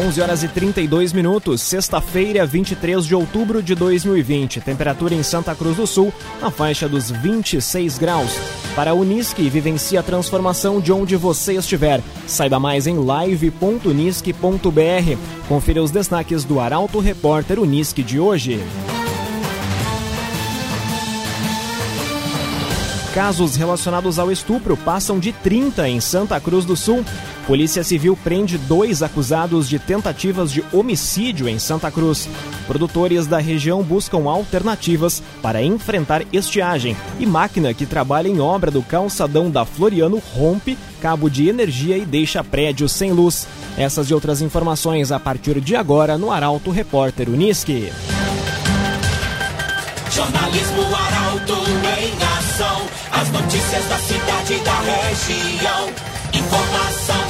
11 horas e 32 minutos, sexta-feira, 23 de outubro de 2020. Temperatura em Santa Cruz do Sul na faixa dos 26 graus. Para a Unisque, vivencie a transformação de onde você estiver. Saiba mais em live.unisque.br. Confira os destaques do Arauto Repórter Unisque de hoje. Casos relacionados ao estupro passam de 30 em Santa Cruz do Sul. Polícia Civil prende dois acusados de tentativas de homicídio em Santa Cruz. Produtores da região buscam alternativas para enfrentar estiagem. E máquina que trabalha em obra do calçadão da Floriano rompe cabo de energia e deixa prédio sem luz. Essas e outras informações a partir de agora no Arauto Repórter Uniski. Jornalismo Arauto em ação. As notícias da cidade e da região. Informação.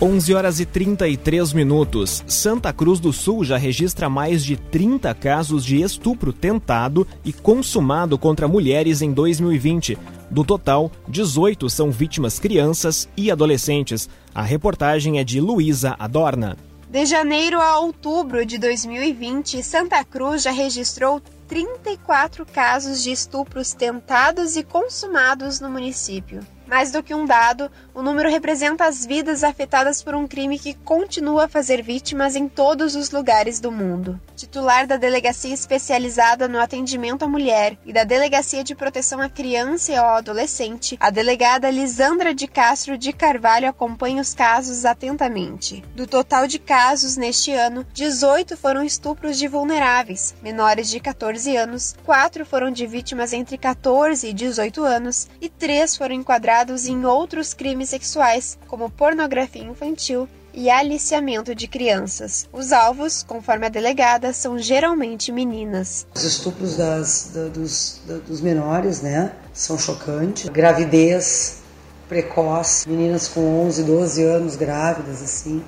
11 horas e 33 minutos. Santa Cruz do Sul já registra mais de 30 casos de estupro tentado e consumado contra mulheres em 2020. Do total, 18 são vítimas crianças e adolescentes. A reportagem é de Luísa Adorna. De janeiro a outubro de 2020, Santa Cruz já registrou 34 casos de estupros tentados e consumados no município. Mais do que um dado, o número representa as vidas afetadas por um crime que continua a fazer vítimas em todos os lugares do mundo. Titular da Delegacia Especializada no Atendimento à Mulher e da Delegacia de Proteção à Criança e ao Adolescente, a delegada Lisandra de Castro de Carvalho acompanha os casos atentamente. Do total de casos neste ano, 18 foram estupros de vulneráveis, menores de 14 anos, 4 foram de vítimas entre 14 e 18 anos e 3 foram enquadrados em outros crimes sexuais, como pornografia infantil e aliciamento de crianças. Os alvos, conforme a delegada, são geralmente meninas. Os estupros das, da, dos, da, dos menores, né, são chocantes. Gravidez precoce, meninas com 11, 12 anos grávidas, assim.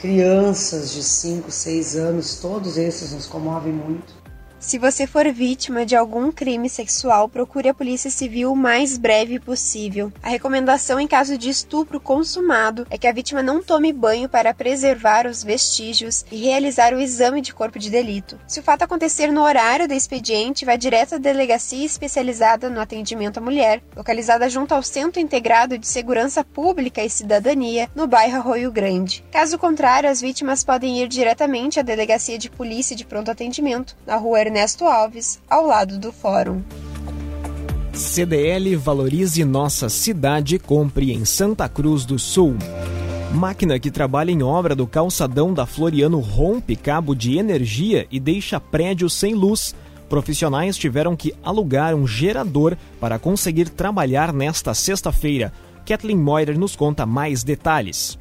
Crianças de 5, 6 anos, todos esses nos comovem muito. Se você for vítima de algum crime sexual, procure a Polícia Civil o mais breve possível. A recomendação em caso de estupro consumado é que a vítima não tome banho para preservar os vestígios e realizar o exame de corpo de delito. Se o fato acontecer no horário do expediente, vá direto à delegacia especializada no atendimento à mulher, localizada junto ao Centro Integrado de Segurança Pública e Cidadania, no bairro Arroio Grande. Caso contrário, as vítimas podem ir diretamente à delegacia de polícia de pronto atendimento, na rua Ernesto Alves, ao lado do Fórum. CDL valorize nossa cidade, compre em Santa Cruz do Sul. Máquina que trabalha em obra do calçadão da Floriano rompe cabo de energia e deixa prédio sem luz. Profissionais tiveram que alugar um gerador para conseguir trabalhar nesta sexta-feira. Kathleen Moyer nos conta mais detalhes.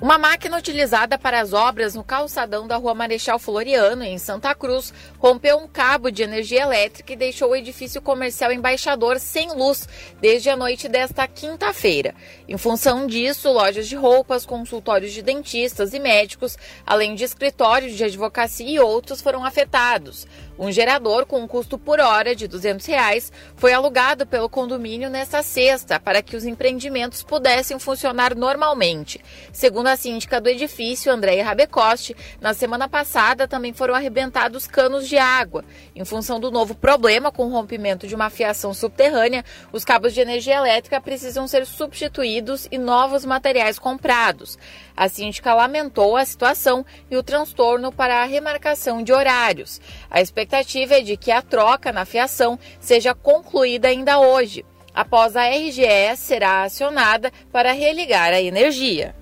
Uma máquina utilizada para as obras no calçadão da Rua Marechal Floriano, em Santa Cruz, rompeu um cabo de energia elétrica e deixou o edifício comercial Embaixador sem luz desde a noite desta quinta-feira. Em função disso, lojas de roupas, consultórios de dentistas e médicos, além de escritórios de advocacia e outros foram afetados. Um gerador com um custo por hora de 200 reais foi alugado pelo condomínio nesta sexta para que os empreendimentos pudessem funcionar normalmente. Segundo a síndica do edifício, Andréia Rabecoste, na semana passada também foram arrebentados canos de água. Em função do novo problema com o rompimento de uma fiação subterrânea, os cabos de energia elétrica precisam ser substituídos e novos materiais comprados. A síndica lamentou a situação e o transtorno para a remarcação de horários. A expectativa é de que a troca na fiação seja concluída ainda hoje. Após a RGE será acionada para religar a energia.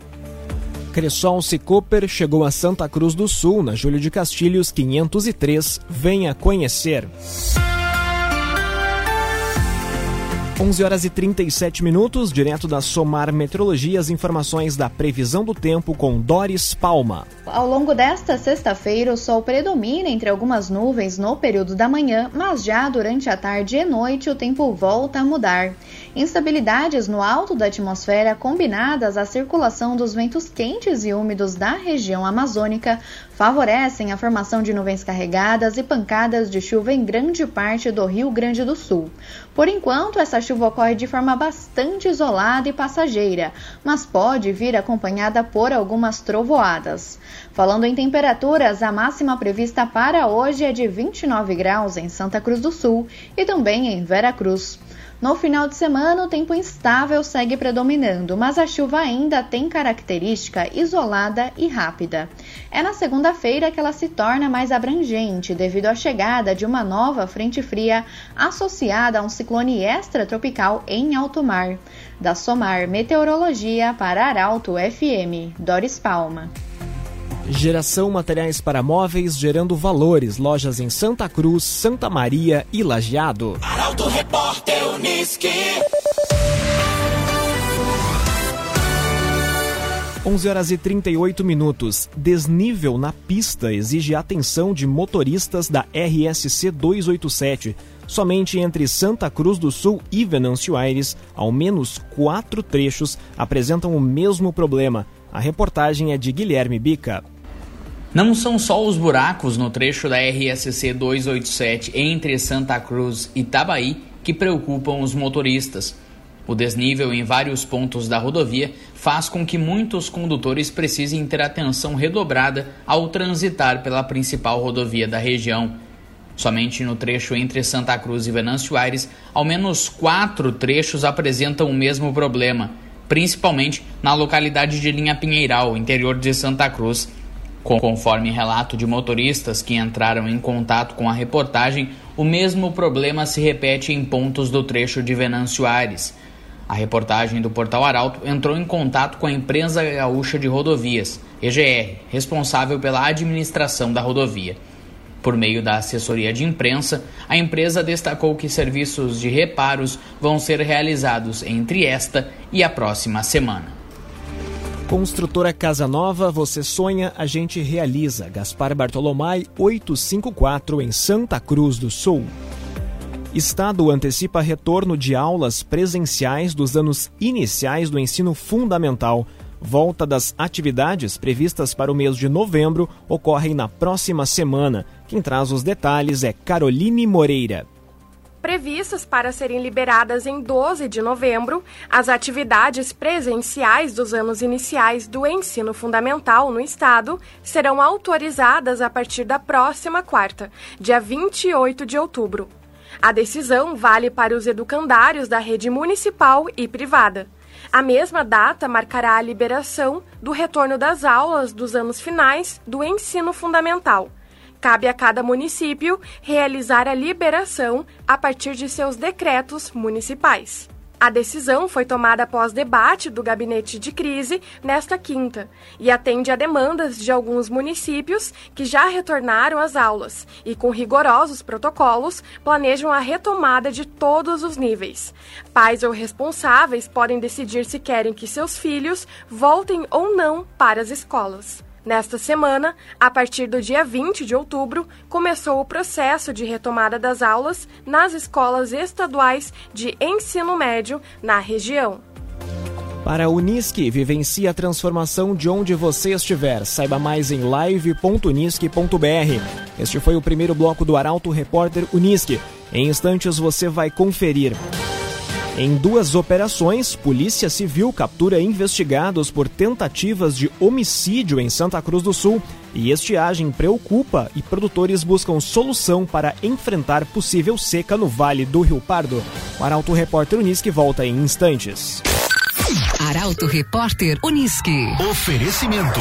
Cressol Cicoper chegou a Santa Cruz do Sul, na Júlio de Castilhos 503. Venha conhecer. 11 horas e 37 minutos, direto da Somar Meteorologia, as informações da previsão do tempo com Doris Palma. Ao longo desta sexta-feira, o sol predomina entre algumas nuvens no período da manhã, mas já durante a tarde e noite o tempo volta a mudar. Instabilidades no alto da atmosfera, combinadas à circulação dos ventos quentes e úmidos da região amazônica, favorecem a formação de nuvens carregadas e pancadas de chuva em grande parte do Rio Grande do Sul. Por enquanto, essa chuva ocorre de forma bastante isolada e passageira, mas pode vir acompanhada por algumas trovoadas. Falando em temperaturas, a máxima prevista para hoje é de 29 graus em Santa Cruz do Sul e também em Vera Cruz. No final de semana, o tempo instável segue predominando, mas a chuva ainda tem característica isolada e rápida. É na segunda-feira que ela se torna mais abrangente devido à chegada de uma nova frente fria associada a um ciclone extratropical em alto mar. Da Somar Meteorologia para Arauto FM, Doris Palma. Geração Materiais para Móveis gerando valores. Lojas em Santa Cruz, Santa Maria e Lajeado. Arauto Repórter Uniski. 11 horas e 38 minutos. Desnível na pista exige atenção de motoristas da RSC 287. Somente entre Santa Cruz do Sul e Venâncio Aires, ao menos quatro trechos apresentam o mesmo problema. A reportagem é de Guilherme Bica. Não são só os buracos no trecho da RSC 287 entre Santa Cruz e Itabaí que preocupam os motoristas. O desnível em vários pontos da rodovia faz com que muitos condutores precisem ter atenção redobrada ao transitar pela principal rodovia da região. Somente no trecho entre Santa Cruz e Venâncio Aires, ao menos quatro trechos apresentam o mesmo problema, principalmente na localidade de Linha Pinheiral, interior de Santa Cruz. Conforme relato de motoristas que entraram em contato com a reportagem, o mesmo problema se repete em pontos do trecho de Venâncio Aires. A reportagem do Portal Arauto entrou em contato com a empresa gaúcha de rodovias, EGR, responsável pela administração da rodovia. Por meio da assessoria de imprensa, a empresa destacou que serviços de reparos vão ser realizados entre esta e a próxima semana. Construtora Casa Nova, você sonha, a gente realiza. Gaspar Bartolomai 854 em Santa Cruz do Sul. Estado antecipa retorno de aulas presenciais dos anos iniciais do ensino fundamental. Volta das atividades previstas para o mês de novembro ocorrem na próxima semana. Quem traz os detalhes é Caroline Moreira. Previstas para serem liberadas em 12 de novembro, as atividades presenciais dos anos iniciais do ensino fundamental no Estado serão autorizadas a partir da próxima quarta, dia 28 de outubro. A decisão vale para os educandários da rede municipal e privada. A mesma data marcará a liberação do retorno das aulas dos anos finais do ensino fundamental Cabe a cada município realizar a liberação a partir de seus decretos municipais. A decisão foi tomada após debate do gabinete de crise nesta quinta e atende a demandas de alguns municípios que já retornaram às aulas e, com rigorosos protocolos, planejam a retomada de todos os níveis. Pais ou responsáveis podem decidir se querem que seus filhos voltem ou não para as escolas. Nesta semana, a partir do dia 20 de outubro, começou o processo de retomada das aulas nas escolas estaduais de ensino médio na região. Para a Unisque, vivencie a transformação de onde você estiver. Saiba mais em live.unisque.br. Este foi o primeiro bloco do Arauto Repórter Unisque. Em instantes você vai conferir. Em duas operações, Polícia Civil captura investigados por tentativas de homicídio em Santa Cruz do Sul e estiagem preocupa e produtores buscam solução para enfrentar possível seca no Vale do Rio Pardo. O Arauto Repórter Unisque volta em instantes. Arauto Repórter Unisque. Oferecimento.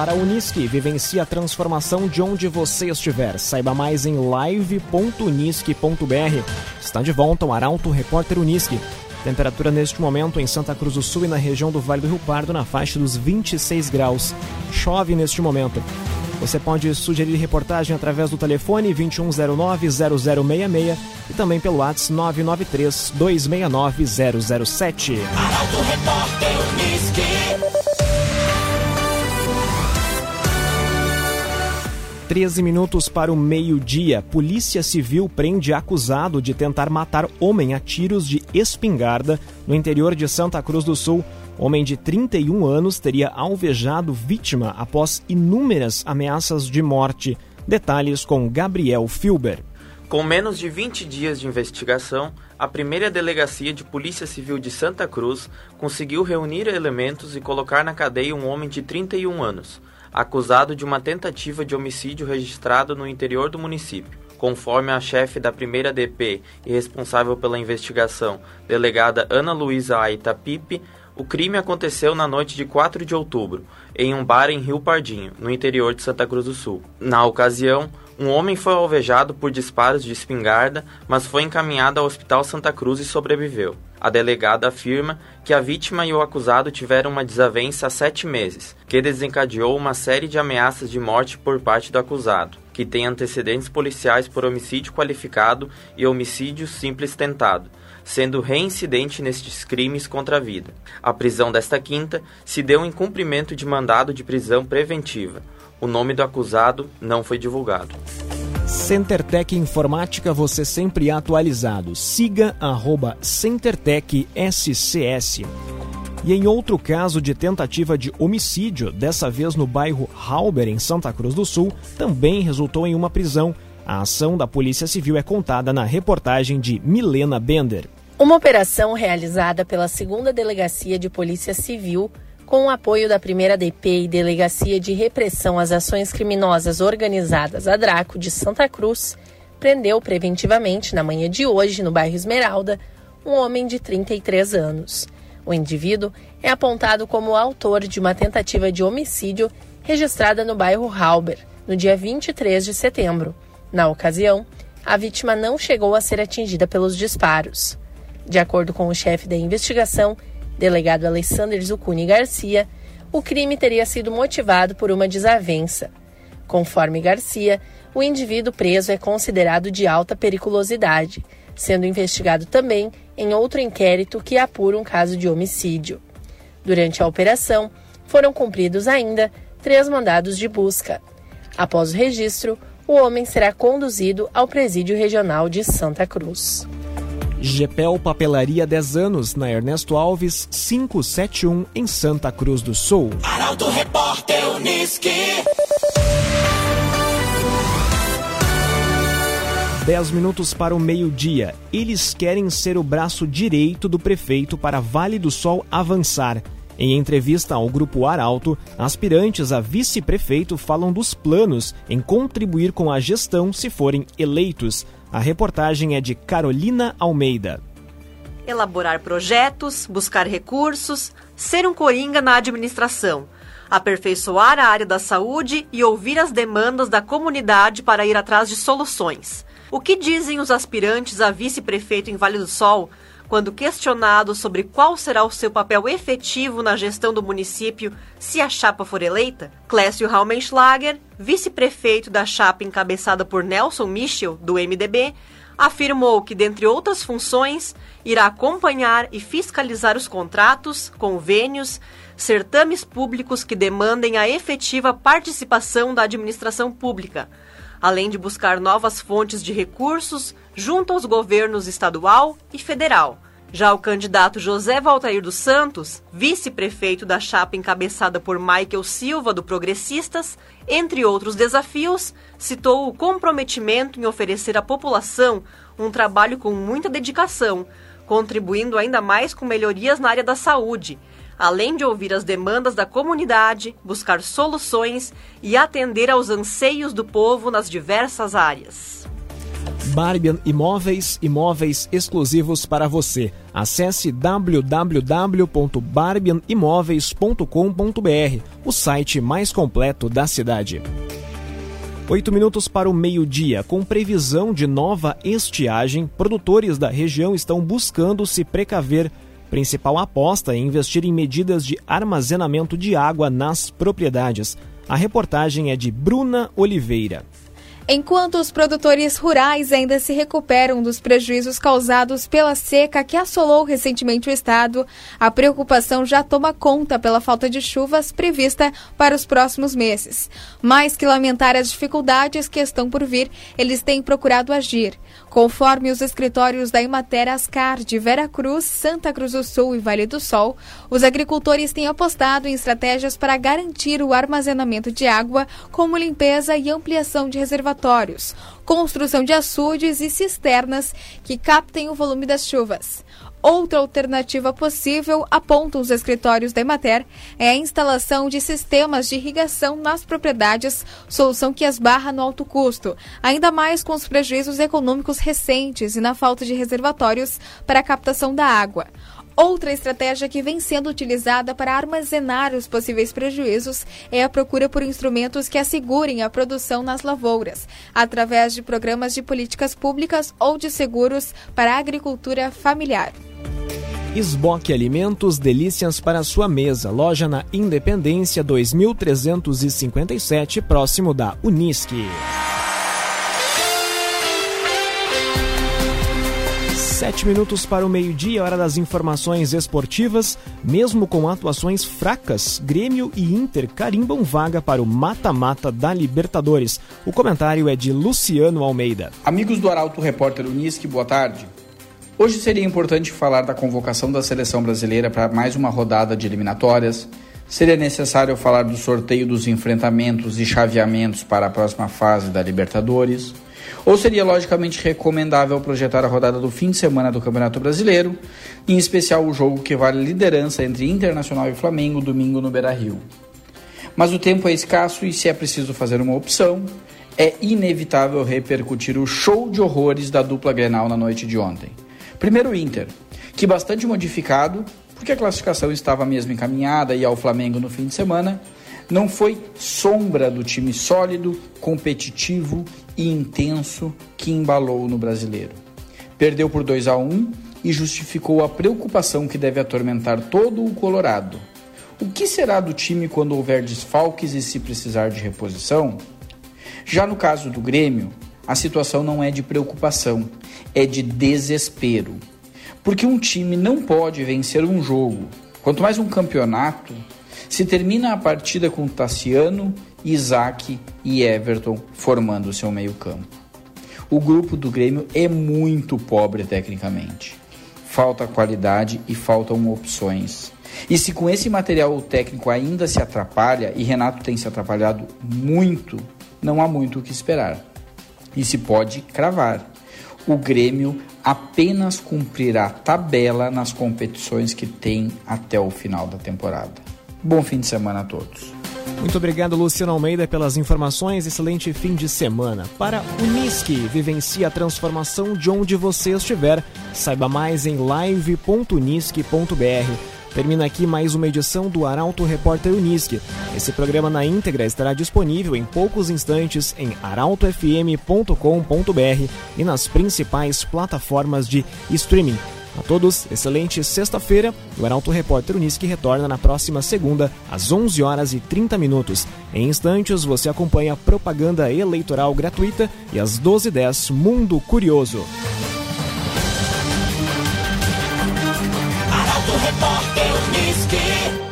Para a Unisque, vivencie a transformação de onde você estiver. Saiba mais em live.unisque.br. Está de volta o Arauto Repórter Unisque. Temperatura neste momento em Santa Cruz do Sul e na região do Vale do Rio Pardo na faixa dos 26 graus. Chove neste momento. Você pode sugerir reportagem através do telefone 2109-0066 e também pelo WhatsApp 993-269-007. Arauto Repórter Unisque. 13 minutos para o meio-dia. Polícia Civil prende acusado de tentar matar homem a tiros de espingarda no interior de Santa Cruz do Sul. Homem de 31 anos teria alvejado vítima após inúmeras ameaças de morte. Detalhes com Gabriel Filber. Com menos de 20 dias de investigação, a primeira delegacia de Polícia Civil de Santa Cruz conseguiu reunir elementos e colocar na cadeia um homem de 31 anos acusado de uma tentativa de homicídio registrado no interior do município. Conforme a chefe da primeira DP e responsável pela investigação, delegada Ana Luísa Aita Pipe, o crime aconteceu na noite de 4 de outubro, em um bar em Rio Pardinho, no interior de Santa Cruz do Sul. Na ocasião, um homem foi alvejado por disparos de espingarda, mas foi encaminhado ao Hospital Santa Cruz e sobreviveu. A delegada afirma que a vítima e o acusado tiveram uma desavença há sete meses, que desencadeou uma série de ameaças de morte por parte do acusado, que tem antecedentes policiais por homicídio qualificado e homicídio simples tentado, sendo reincidente nestes crimes contra a vida. A prisão desta quinta se deu em cumprimento de mandado de prisão preventiva. O nome do acusado não foi divulgado. CenterTech Informática, você sempre atualizado. Siga arroba CenterTech SCS. E em outro caso de tentativa de homicídio, dessa vez no bairro Halber, em Santa Cruz do Sul, também resultou em uma prisão. A ação da Polícia Civil é contada na reportagem de Milena Bender. Uma operação realizada pela segunda Delegacia de Polícia Civil com o apoio da primeira DP e Delegacia de Repressão às Ações Criminosas Organizadas a Draco de Santa Cruz, prendeu preventivamente na manhã de hoje, no bairro Esmeralda, um homem de 33 anos. O indivíduo é apontado como autor de uma tentativa de homicídio registrada no bairro Halber, no dia 23 de setembro. Na ocasião, a vítima não chegou a ser atingida pelos disparos. De acordo com o chefe da investigação, delegado Alessandro Zucuni Garcia, o crime teria sido motivado por uma desavença. Conforme Garcia, o indivíduo preso é considerado de alta periculosidade, sendo investigado também em outro inquérito que apura um caso de homicídio. Durante a operação, foram cumpridos ainda três mandados de busca. Após o registro, o homem será conduzido ao Presídio Regional de Santa Cruz. Gepel Papelaria 10 anos, na Ernesto Alves 571, em Santa Cruz do Sul. Arauto Repórter Unisque. 10 minutos para o meio-dia. Eles querem ser o braço direito do prefeito para Vale do Sol avançar. Em entrevista ao Grupo Arauto, aspirantes a vice-prefeito falam dos planos em contribuir com a gestão se forem eleitos. A reportagem é de Carolina Almeida. Elaborar projetos, buscar recursos, ser um coringa na administração, aperfeiçoar a área da saúde e ouvir as demandas da comunidade para ir atrás de soluções. O que dizem os aspirantes a vice-prefeito em Vale do Sol quando questionados sobre qual será o seu papel efetivo na gestão do município se a chapa for eleita? Clécio Raumenschlager, vice-prefeito da chapa encabeçada por Nelson Michel, do MDB, afirmou que, dentre outras funções, irá acompanhar e fiscalizar os contratos, convênios, certames públicos que demandem a efetiva participação da administração pública, além de buscar novas fontes de recursos junto aos governos estadual e federal. Já o candidato José Valtair dos Santos, vice-prefeito da chapa encabeçada por Michael Silva, do Progressistas, entre outros desafios, citou o comprometimento em oferecer à população um trabalho com muita dedicação, contribuindo ainda mais com melhorias na área da saúde, além de ouvir as demandas da comunidade, buscar soluções e atender aos anseios do povo nas diversas áreas. Barbian Imóveis, imóveis exclusivos para você. Acesse www.barbianimoveis.com.br, o site mais completo da cidade. Oito minutos para o meio-dia. Com previsão de nova estiagem, produtores da região estão buscando se precaver. Principal aposta é investir em medidas de armazenamento de água nas propriedades. A reportagem é de Bruna Oliveira. Enquanto os produtores rurais ainda se recuperam dos prejuízos causados pela seca que assolou recentemente o estado, a preocupação já toma conta pela falta de chuvas prevista para os próximos meses. Mais que lamentar as dificuldades que estão por vir, eles têm procurado agir. Conforme os escritórios da Imater Ascar de Vera Cruz, Santa Cruz do Sul e Vale do Sol, os agricultores têm apostado em estratégias para garantir o armazenamento de água, como limpeza e ampliação de reservatórios, construção de açudes e cisternas que captem o volume das chuvas. Outra alternativa possível, apontam os escritórios da Emater, é a instalação de sistemas de irrigação nas propriedades, solução que esbarra no alto custo, ainda mais com os prejuízos econômicos recentes e na falta de reservatórios para a captação da água. Outra estratégia que vem sendo utilizada para armazenar os possíveis prejuízos é a procura por instrumentos que assegurem a produção nas lavouras, através de programas de políticas públicas ou de seguros para a agricultura familiar. Esboque Alimentos, delícias para sua mesa. Loja na Independência 2357, próximo da Unisque. Sete minutos para o meio-dia, hora das informações esportivas. Mesmo com atuações fracas, Grêmio e Inter carimbam vaga para o mata-mata da Libertadores. O comentário é de Luciano Almeida. Amigos do Arauto Repórter Unisque, boa tarde. Hoje seria importante falar da convocação da seleção brasileira para mais uma rodada de eliminatórias. Seria necessário falar do sorteio dos enfrentamentos e chaveamentos para a próxima fase da Libertadores. Ou seria logicamente recomendável projetar a rodada do fim de semana do Campeonato Brasileiro, em especial o jogo que vale liderança entre Internacional e Flamengo domingo no Beira-Rio. Mas o tempo é escasso e se é preciso fazer uma opção, é inevitável repercutir o show de horrores da dupla Grenal na noite de ontem. Primeiro o Inter, que bastante modificado, porque a classificação estava mesmo encaminhada e ao Flamengo no fim de semana, não foi sombra do time sólido, competitivo e intenso que embalou no brasileiro. Perdeu por 2 a 1 e justificou a preocupação que deve atormentar todo o Colorado. O que será do time quando houver desfalques e se precisar de reposição? Já no caso do Grêmio, a situação não é de preocupação, é de desespero. Porque um time não pode vencer um jogo, quanto mais um campeonato, se termina a partida com Tassiano, Isaac e Everton formando seu meio-campo. O grupo do Grêmio é muito pobre tecnicamente. Falta qualidade e faltam opções. E se com esse material o técnico ainda se atrapalha, e Renato tem se atrapalhado muito, não há muito o que esperar. E se pode cravar. O Grêmio apenas cumprirá tabela nas competições que tem até o final da temporada. Bom fim de semana a todos. Muito obrigado, Luciano Almeida, pelas informações. Excelente fim de semana. Para Unisque, vivencie a transformação de onde você estiver. Saiba mais em live.unisque.br. Termina aqui mais uma edição do Arauto Repórter Unisque. Esse programa na íntegra estará disponível em poucos instantes em arautofm.com.br e nas principais plataformas de streaming. A todos, excelente sexta-feira. O Arauto Repórter Unisque retorna na próxima segunda, às 11 horas e 30 minutos. Em instantes, você acompanha a propaganda eleitoral gratuita e às 12h10, Mundo Curioso. Arauto Repórter Unisque.